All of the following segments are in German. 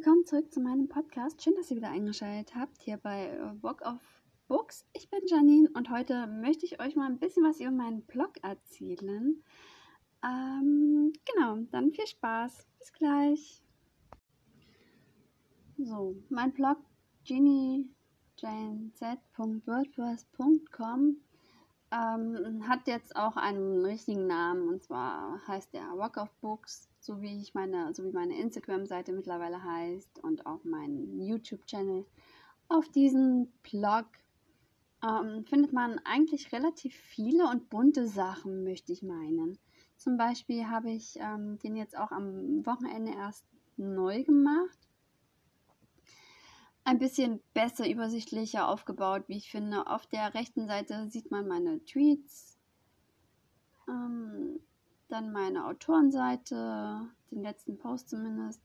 willkommen zurück zu meinem Podcast. Schön, dass ihr wieder eingeschaltet habt hier bei äh, Walk of Books. Ich bin Janine und heute möchte ich euch mal ein bisschen was über meinen Blog erzählen. Ähm, genau, dann viel Spaß. Bis gleich. So, mein Blog geniejz.wordpress.com ähm, hat jetzt auch einen richtigen Namen und zwar heißt der Walk of Books so wie ich meine, so wie meine Instagram-Seite mittlerweile heißt und auch mein YouTube-Channel. Auf diesem Blog ähm, findet man eigentlich relativ viele und bunte Sachen, möchte ich meinen. Zum Beispiel habe ich ähm, den jetzt auch am Wochenende erst neu gemacht. Ein bisschen besser, übersichtlicher aufgebaut, wie ich finde. Auf der rechten Seite sieht man meine Tweets. Ähm, dann meine Autorenseite, den letzten Post zumindest.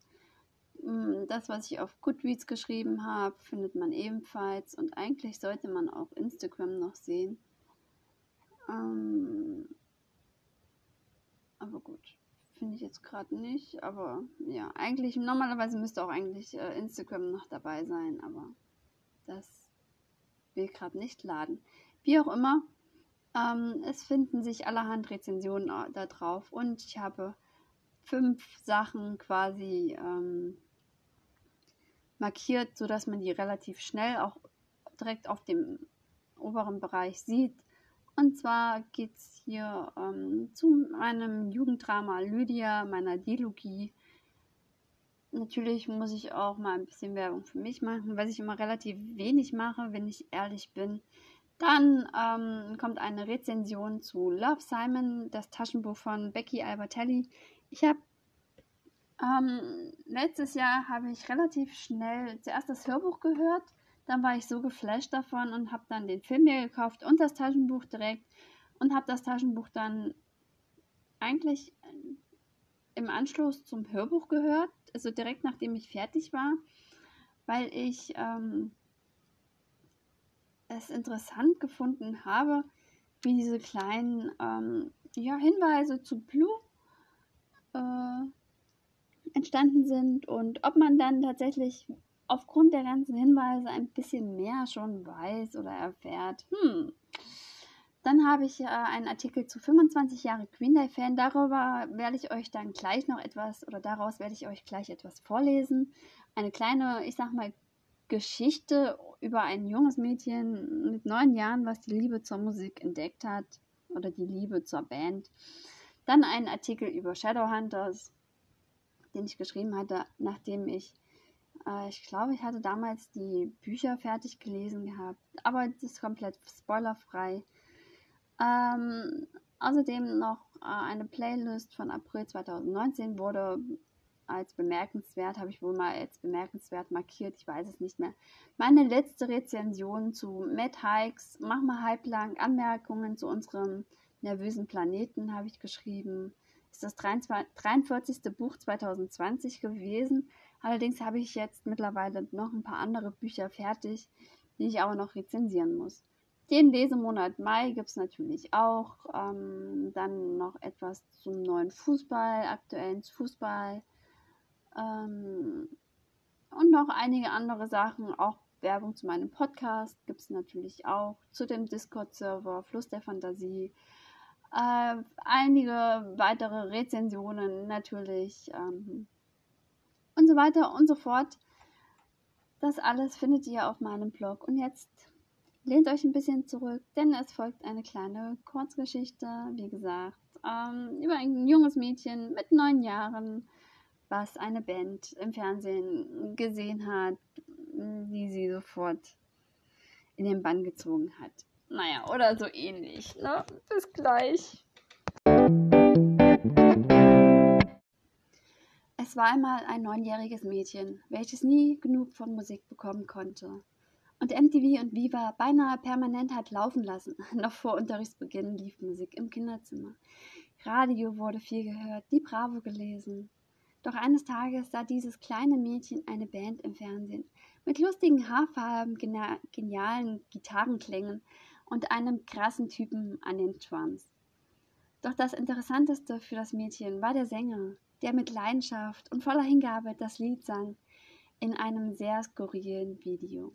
Mm, das, was ich auf Goodreads geschrieben habe, findet man ebenfalls. Und eigentlich sollte man auch Instagram noch sehen. Ähm, aber gut, finde ich jetzt gerade nicht. Aber ja, eigentlich, normalerweise müsste auch eigentlich äh, Instagram noch dabei sein. Aber das will gerade nicht laden. Wie auch immer, ähm, es finden sich allerhand Rezensionen äh, da drauf und ich habe fünf Sachen quasi ähm, markiert, sodass man die relativ schnell auch direkt auf dem oberen Bereich sieht. Und zwar geht es hier ähm, zu meinem Jugenddrama Lydia, meiner Dilogie. Natürlich muss ich auch mal ein bisschen Werbung für mich machen, was ich immer relativ wenig mache, wenn ich ehrlich bin. Dann ähm, kommt eine Rezension zu Love Simon, das Taschenbuch von Becky Albertelli. Ich habe ähm, letztes Jahr habe ich relativ schnell zuerst das Hörbuch gehört, dann war ich so geflasht davon und habe dann den Film mir gekauft und das Taschenbuch direkt und habe das Taschenbuch dann eigentlich im Anschluss zum Hörbuch gehört, also direkt nachdem ich fertig war, weil ich ähm, es interessant gefunden habe, wie diese kleinen ähm, ja, Hinweise zu Blue äh, entstanden sind und ob man dann tatsächlich aufgrund der ganzen Hinweise ein bisschen mehr schon weiß oder erfährt. Hm. Dann habe ich äh, einen Artikel zu 25 Jahre Green Day Fan. Darüber werde ich euch dann gleich noch etwas oder daraus werde ich euch gleich etwas vorlesen. Eine kleine, ich sag mal, Geschichte über ein junges Mädchen mit neun Jahren, was die Liebe zur Musik entdeckt hat oder die Liebe zur Band. Dann ein Artikel über Shadowhunters, den ich geschrieben hatte, nachdem ich, äh, ich glaube, ich hatte damals die Bücher fertig gelesen gehabt, aber das ist komplett spoilerfrei. Ähm, außerdem noch äh, eine Playlist von April 2019 wurde als bemerkenswert, habe ich wohl mal als bemerkenswert markiert, ich weiß es nicht mehr. Meine letzte Rezension zu Matt Hikes, mach mal halblang Anmerkungen zu unserem nervösen Planeten habe ich geschrieben. Ist das 43. Buch 2020 gewesen. Allerdings habe ich jetzt mittlerweile noch ein paar andere Bücher fertig, die ich aber noch rezensieren muss. Den Lesemonat Mai gibt es natürlich auch. Ähm, dann noch etwas zum neuen Fußball, aktuellen Fußball. Ähm, und noch einige andere Sachen, auch Werbung zu meinem Podcast gibt es natürlich auch, zu dem Discord-Server Fluss der Fantasie. Äh, einige weitere Rezensionen natürlich ähm, und so weiter und so fort. Das alles findet ihr auf meinem Blog. Und jetzt lehnt euch ein bisschen zurück, denn es folgt eine kleine Kurzgeschichte, wie gesagt, ähm, über ein junges Mädchen mit neun Jahren, was eine Band im Fernsehen gesehen hat, die sie sofort in den Bann gezogen hat. Naja, oder so ähnlich. Ne? Bis gleich. Es war einmal ein neunjähriges Mädchen, welches nie genug von Musik bekommen konnte und MTV und Viva beinahe permanent hat laufen lassen. Noch vor Unterrichtsbeginn lief Musik im Kinderzimmer. Radio wurde viel gehört, die Bravo gelesen. Doch eines Tages sah dieses kleine Mädchen eine Band im Fernsehen mit lustigen Haarfarben, genialen Gitarrenklängen und einem krassen Typen an den Drums. Doch das Interessanteste für das Mädchen war der Sänger, der mit Leidenschaft und voller Hingabe das Lied sang. in einem sehr skurrilen Video.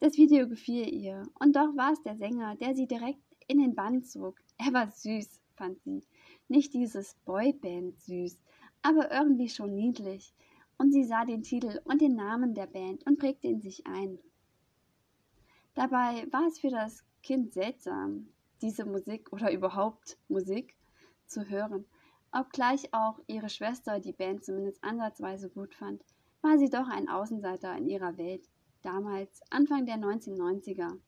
Das Video gefiel ihr, und doch war es der Sänger, der sie direkt in den Bann zog. Er war süß, fand sie. Nicht dieses Boyband süß, aber irgendwie schon niedlich. Und sie sah den Titel und den Namen der Band und prägte ihn sich ein. Dabei war es für das Kind seltsam, diese Musik oder überhaupt Musik zu hören. Obgleich auch ihre Schwester die Band zumindest ansatzweise gut fand, war sie doch ein Außenseiter in ihrer Welt, damals Anfang der 1990er.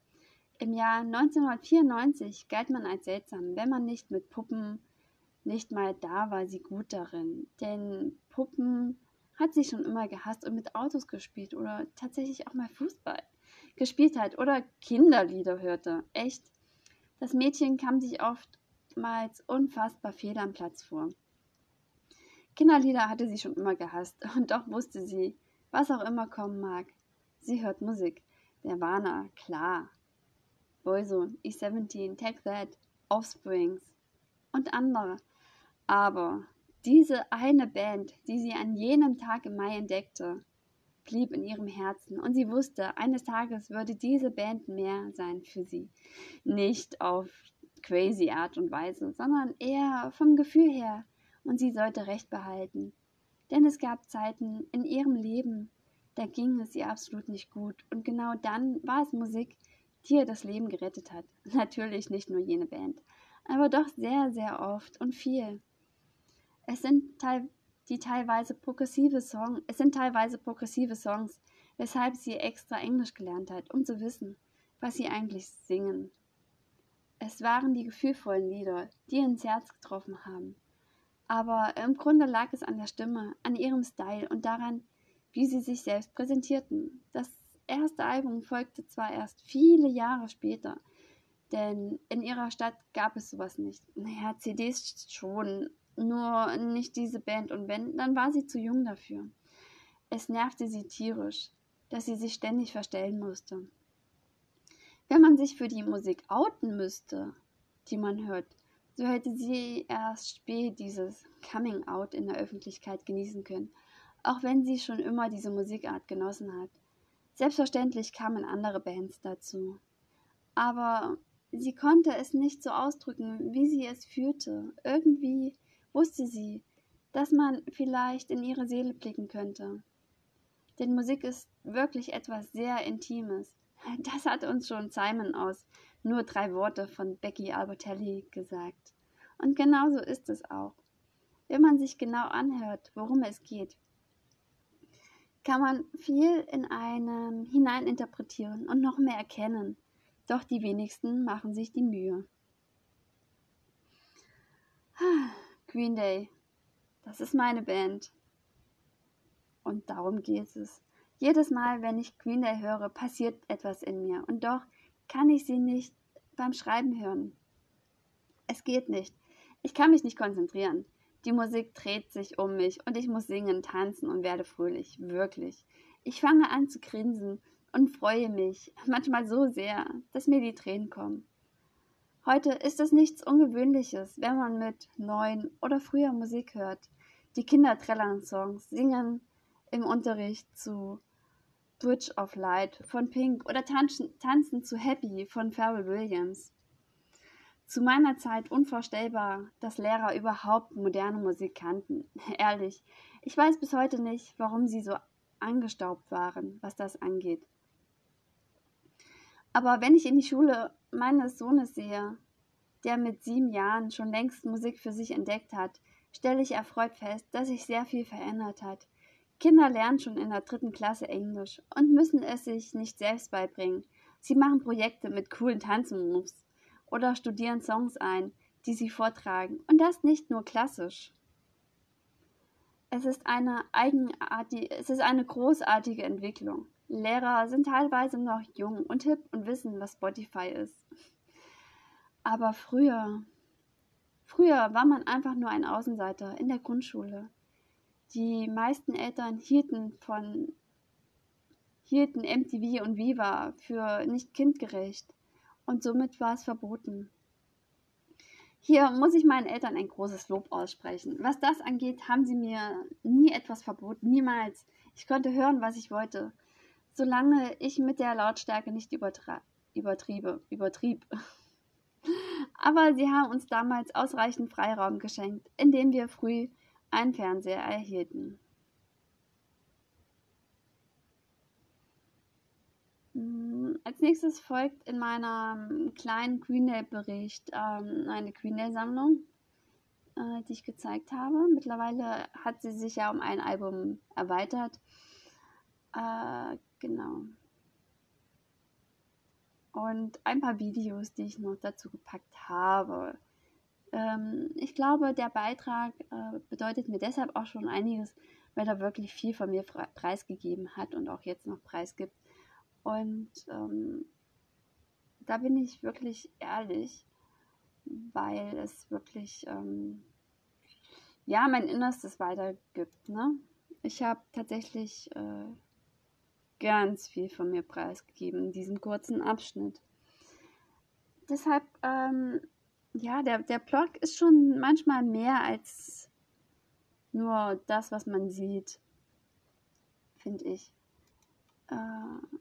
Im Jahr 1994 galt man als seltsam, wenn man nicht mit Puppen, nicht mal da war sie gut darin, denn Puppen hat sie schon immer gehasst und mit Autos gespielt oder tatsächlich auch mal Fußball gespielt hat oder Kinderlieder hörte. Echt. Das Mädchen kam sich oftmals unfassbar fehl am Platz vor. Kinderlieder hatte sie schon immer gehasst und doch wusste sie, was auch immer kommen mag. Sie hört Musik. Der Warner, klar. Boyzone, E17, Take That, Offsprings und andere. Aber diese eine Band, die sie an jenem Tag im Mai entdeckte, blieb in ihrem Herzen und sie wusste, eines Tages würde diese Band mehr sein für sie. Nicht auf crazy Art und Weise, sondern eher vom Gefühl her und sie sollte Recht behalten. Denn es gab Zeiten in ihrem Leben, da ging es ihr absolut nicht gut und genau dann war es Musik, die ihr das Leben gerettet hat. Natürlich nicht nur jene Band, aber doch sehr, sehr oft und viel. Es sind teil die teilweise progressive Songs, es sind teilweise progressive Songs, weshalb sie extra Englisch gelernt hat, um zu wissen, was sie eigentlich singen. Es waren die gefühlvollen Lieder, die ins Herz getroffen haben. Aber im Grunde lag es an der Stimme, an ihrem Style und daran, wie sie sich selbst präsentierten. Das erste Album folgte zwar erst viele Jahre später, denn in ihrer Stadt gab es sowas nicht. Naja, CDs schon, nur nicht diese Band und wenn, dann war sie zu jung dafür. Es nervte sie tierisch, dass sie sich ständig verstellen musste. Wenn man sich für die Musik outen müsste, die man hört, so hätte sie erst spät dieses Coming Out in der Öffentlichkeit genießen können, auch wenn sie schon immer diese Musikart genossen hat. Selbstverständlich kamen andere Bands dazu. Aber sie konnte es nicht so ausdrücken, wie sie es fühlte. Irgendwie wusste sie, dass man vielleicht in ihre Seele blicken könnte. Denn Musik ist wirklich etwas sehr Intimes. Das hat uns schon Simon aus nur drei Worte von Becky Albertelli gesagt. Und genauso ist es auch. Wenn man sich genau anhört, worum es geht, kann man viel in einem hineininterpretieren und noch mehr erkennen. Doch die wenigsten machen sich die Mühe. Green Day. Das ist meine Band. Und darum geht es. Jedes Mal, wenn ich Green Day höre, passiert etwas in mir. Und doch kann ich sie nicht beim Schreiben hören. Es geht nicht. Ich kann mich nicht konzentrieren. Die Musik dreht sich um mich und ich muss singen, tanzen und werde fröhlich. Wirklich. Ich fange an zu grinsen und freue mich, manchmal so sehr, dass mir die Tränen kommen. Heute ist es nichts Ungewöhnliches, wenn man mit neuen oder früher Musik hört. Die Kinder trällern Songs, singen im Unterricht zu Bridge of Light von Pink oder tanzen, tanzen zu Happy von Pharrell Williams. Zu meiner Zeit unvorstellbar, dass Lehrer überhaupt moderne Musik kannten. Ehrlich, ich weiß bis heute nicht, warum sie so angestaubt waren, was das angeht. Aber wenn ich in die Schule meines Sohnes sehe, der mit sieben Jahren schon längst Musik für sich entdeckt hat, stelle ich erfreut fest, dass sich sehr viel verändert hat. Kinder lernen schon in der dritten Klasse Englisch und müssen es sich nicht selbst beibringen. Sie machen Projekte mit coolen Tanzmoves oder studieren Songs ein, die sie vortragen. Und das nicht nur klassisch. Es ist eine eigenartige, es ist eine großartige Entwicklung. Lehrer sind teilweise noch jung und hip und wissen, was Spotify ist. Aber früher, früher war man einfach nur ein Außenseiter in der Grundschule. Die meisten Eltern hielten von hielten MTV und Viva für nicht kindgerecht und somit war es verboten. Hier muss ich meinen Eltern ein großes Lob aussprechen. Was das angeht, haben sie mir nie etwas verboten, niemals. Ich konnte hören, was ich wollte, solange ich mit der Lautstärke nicht übertriebe, übertrieb. Aber sie haben uns damals ausreichend Freiraum geschenkt, indem wir früh einen Fernseher erhielten. Hm, als nächstes folgt in meinem kleinen Greenell-Bericht ähm, eine Greenell-Sammlung, äh, die ich gezeigt habe. Mittlerweile hat sie sich ja um ein Album erweitert. Äh, genau. Und ein paar Videos, die ich noch dazu gepackt habe. Ähm, ich glaube, der Beitrag äh, bedeutet mir deshalb auch schon einiges, weil er wirklich viel von mir preisgegeben hat und auch jetzt noch preisgibt. Und ähm, da bin ich wirklich ehrlich, weil es wirklich, ähm, ja, mein Innerstes weitergibt. Ne? Ich habe tatsächlich äh, ganz viel von mir preisgegeben in diesem kurzen Abschnitt. Deshalb, ähm, ja, der, der Blog ist schon manchmal mehr als nur das, was man sieht, finde ich. Äh,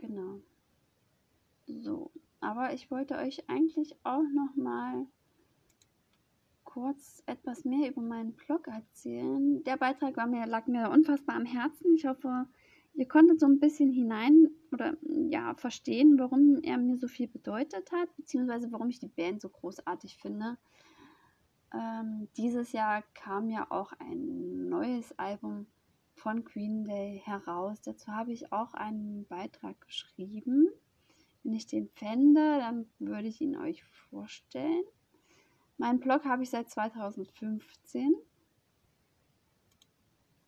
Genau. So, aber ich wollte euch eigentlich auch noch mal kurz etwas mehr über meinen Blog erzählen. Der Beitrag war mir, lag mir unfassbar am Herzen. Ich hoffe, ihr konntet so ein bisschen hinein oder ja verstehen, warum er mir so viel bedeutet hat, beziehungsweise warum ich die Band so großartig finde. Ähm, dieses Jahr kam ja auch ein neues Album von Green Day heraus. Dazu habe ich auch einen Beitrag geschrieben. Wenn ich den fände, dann würde ich ihn euch vorstellen. Meinen Blog habe ich seit 2015.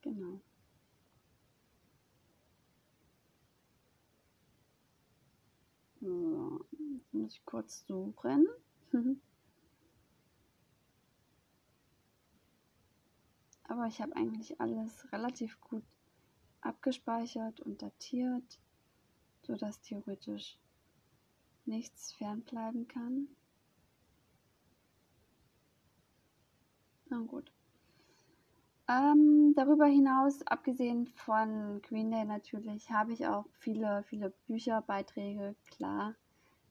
Genau. So, jetzt muss ich kurz suchen. aber ich habe eigentlich alles relativ gut abgespeichert und datiert, sodass theoretisch nichts fernbleiben kann. Na gut. Ähm, darüber hinaus, abgesehen von Green Day natürlich, habe ich auch viele, viele Bücherbeiträge, klar.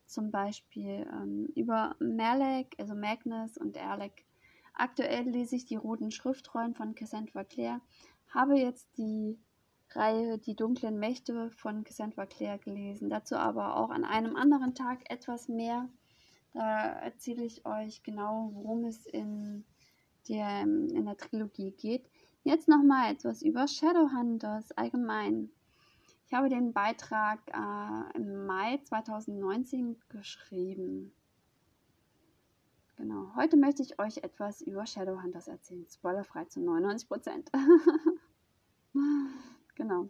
Zum Beispiel ähm, über Malek, also Magnus und Alec Aktuell lese ich die roten Schriftrollen von Cassandra Clare, habe jetzt die Reihe Die dunklen Mächte von Cassandra Clare gelesen. Dazu aber auch an einem anderen Tag etwas mehr. Da erzähle ich euch genau, worum es in der, in der Trilogie geht. Jetzt nochmal etwas über Shadowhunters allgemein. Ich habe den Beitrag äh, im Mai 2019 geschrieben. Genau. Heute möchte ich euch etwas über Shadowhunters erzählen. Spoilerfrei zu 99 Prozent. genau.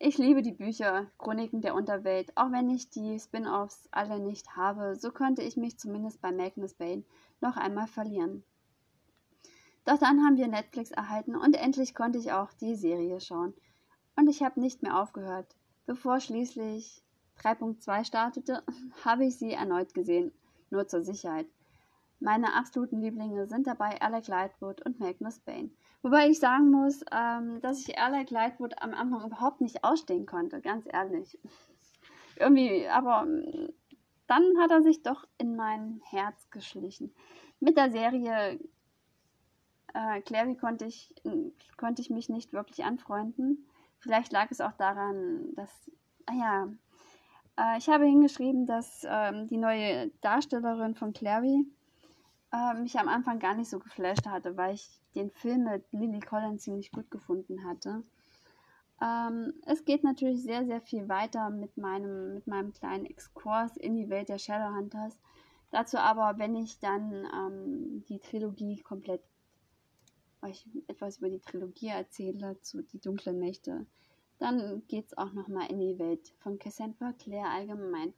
Ich liebe die Bücher Chroniken der Unterwelt. Auch wenn ich die Spin-offs alle nicht habe, so konnte ich mich zumindest bei Magnus Bane noch einmal verlieren. Doch dann haben wir Netflix erhalten und endlich konnte ich auch die Serie schauen. Und ich habe nicht mehr aufgehört. Bevor schließlich 3.2 startete, habe ich sie erneut gesehen. Nur zur Sicherheit. Meine absoluten Lieblinge sind dabei Alec Lightwood und Magnus Bane. Wobei ich sagen muss, ähm, dass ich Alec Lightwood am Anfang überhaupt nicht ausstehen konnte, ganz ehrlich. Irgendwie, aber ähm, dann hat er sich doch in mein Herz geschlichen. Mit der Serie äh, Clary konnte ich, konnte ich mich nicht wirklich anfreunden. Vielleicht lag es auch daran, dass, ah ja, äh, ich habe hingeschrieben, dass ähm, die neue Darstellerin von Clary äh, mich am Anfang gar nicht so geflasht hatte, weil ich den Film mit Lily Collins ziemlich gut gefunden hatte. Ähm, es geht natürlich sehr, sehr viel weiter mit meinem, mit meinem kleinen Exkurs in die Welt der Shadowhunters. Dazu aber, wenn ich dann ähm, die Trilogie komplett, euch etwas über die Trilogie erzähle, zu Die dunklen Mächte, dann geht es auch nochmal in die Welt von Cassandra Clare allgemein.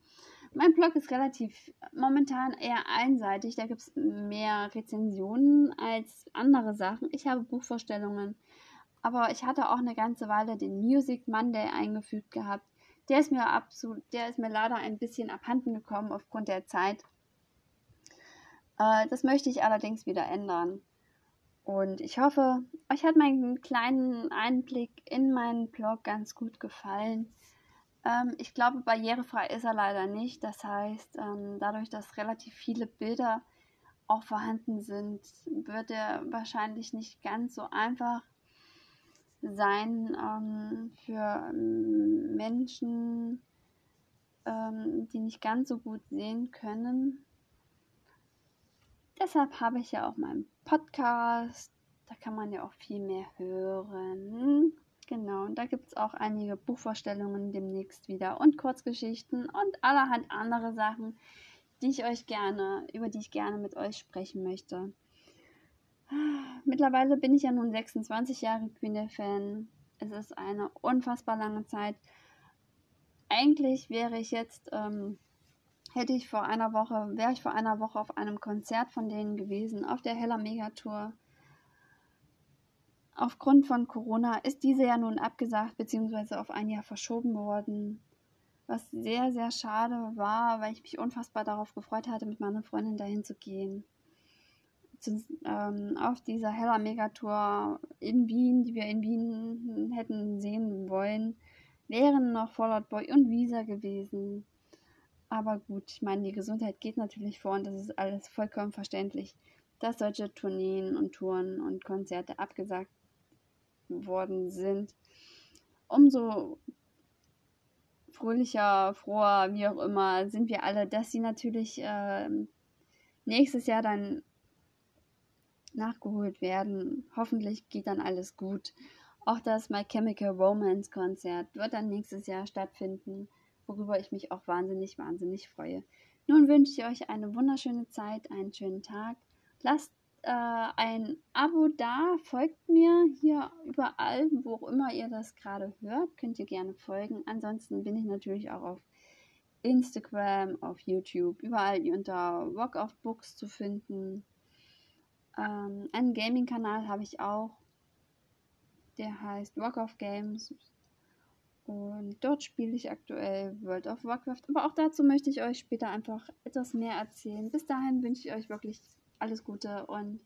Mein Blog ist relativ momentan eher einseitig. Da gibt es mehr Rezensionen als andere Sachen. Ich habe Buchvorstellungen. Aber ich hatte auch eine ganze Weile den Music Monday eingefügt gehabt. Der ist mir absolut, der ist mir leider ein bisschen abhanden gekommen aufgrund der Zeit. Äh, das möchte ich allerdings wieder ändern. Und ich hoffe, euch hat mein kleinen Einblick in meinen Blog ganz gut gefallen. Ähm, ich glaube, barrierefrei ist er leider nicht. Das heißt, ähm, dadurch, dass relativ viele Bilder auch vorhanden sind, wird er wahrscheinlich nicht ganz so einfach sein ähm, für Menschen, ähm, die nicht ganz so gut sehen können. Deshalb habe ich ja auch meinen Podcast. Da kann man ja auch viel mehr hören. Genau, und da gibt es auch einige Buchvorstellungen demnächst wieder und Kurzgeschichten und allerhand andere Sachen, die ich euch gerne, über die ich gerne mit euch sprechen möchte. Mittlerweile bin ich ja nun 26 Jahre Queen-Fan. Es ist eine unfassbar lange Zeit. Eigentlich wäre ich jetzt ähm, hätte ich vor einer Woche, wäre ich vor einer Woche auf einem Konzert von denen gewesen, auf der Heller Megatour. Aufgrund von Corona ist diese ja nun abgesagt bzw. auf ein Jahr verschoben worden. Was sehr, sehr schade war, weil ich mich unfassbar darauf gefreut hatte, mit meiner Freundin dahin zu gehen. Zu, ähm, auf dieser Heller Megatour in Wien, die wir in Wien hätten sehen wollen, wären noch Fallout Boy und Visa gewesen. Aber gut, ich meine, die Gesundheit geht natürlich vor und das ist alles vollkommen verständlich, dass solche Tourneen und Touren und Konzerte abgesagt worden sind. Umso fröhlicher, froher, wie auch immer, sind wir alle, dass sie natürlich äh, nächstes Jahr dann nachgeholt werden. Hoffentlich geht dann alles gut. Auch das My Chemical Romance Konzert wird dann nächstes Jahr stattfinden worüber ich mich auch wahnsinnig, wahnsinnig freue. Nun wünsche ich euch eine wunderschöne Zeit, einen schönen Tag. Lasst äh, ein Abo da, folgt mir hier überall, wo auch immer ihr das gerade hört, könnt ihr gerne folgen. Ansonsten bin ich natürlich auch auf Instagram, auf YouTube, überall unter Rock of Books zu finden. Ähm, einen Gaming-Kanal habe ich auch. Der heißt Rock of Games. Und dort spiele ich aktuell World of Warcraft. Aber auch dazu möchte ich euch später einfach etwas mehr erzählen. Bis dahin wünsche ich euch wirklich alles Gute und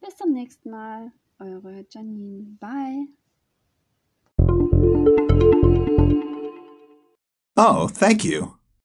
bis zum nächsten Mal. Eure Janine. Bye. Oh, thank you.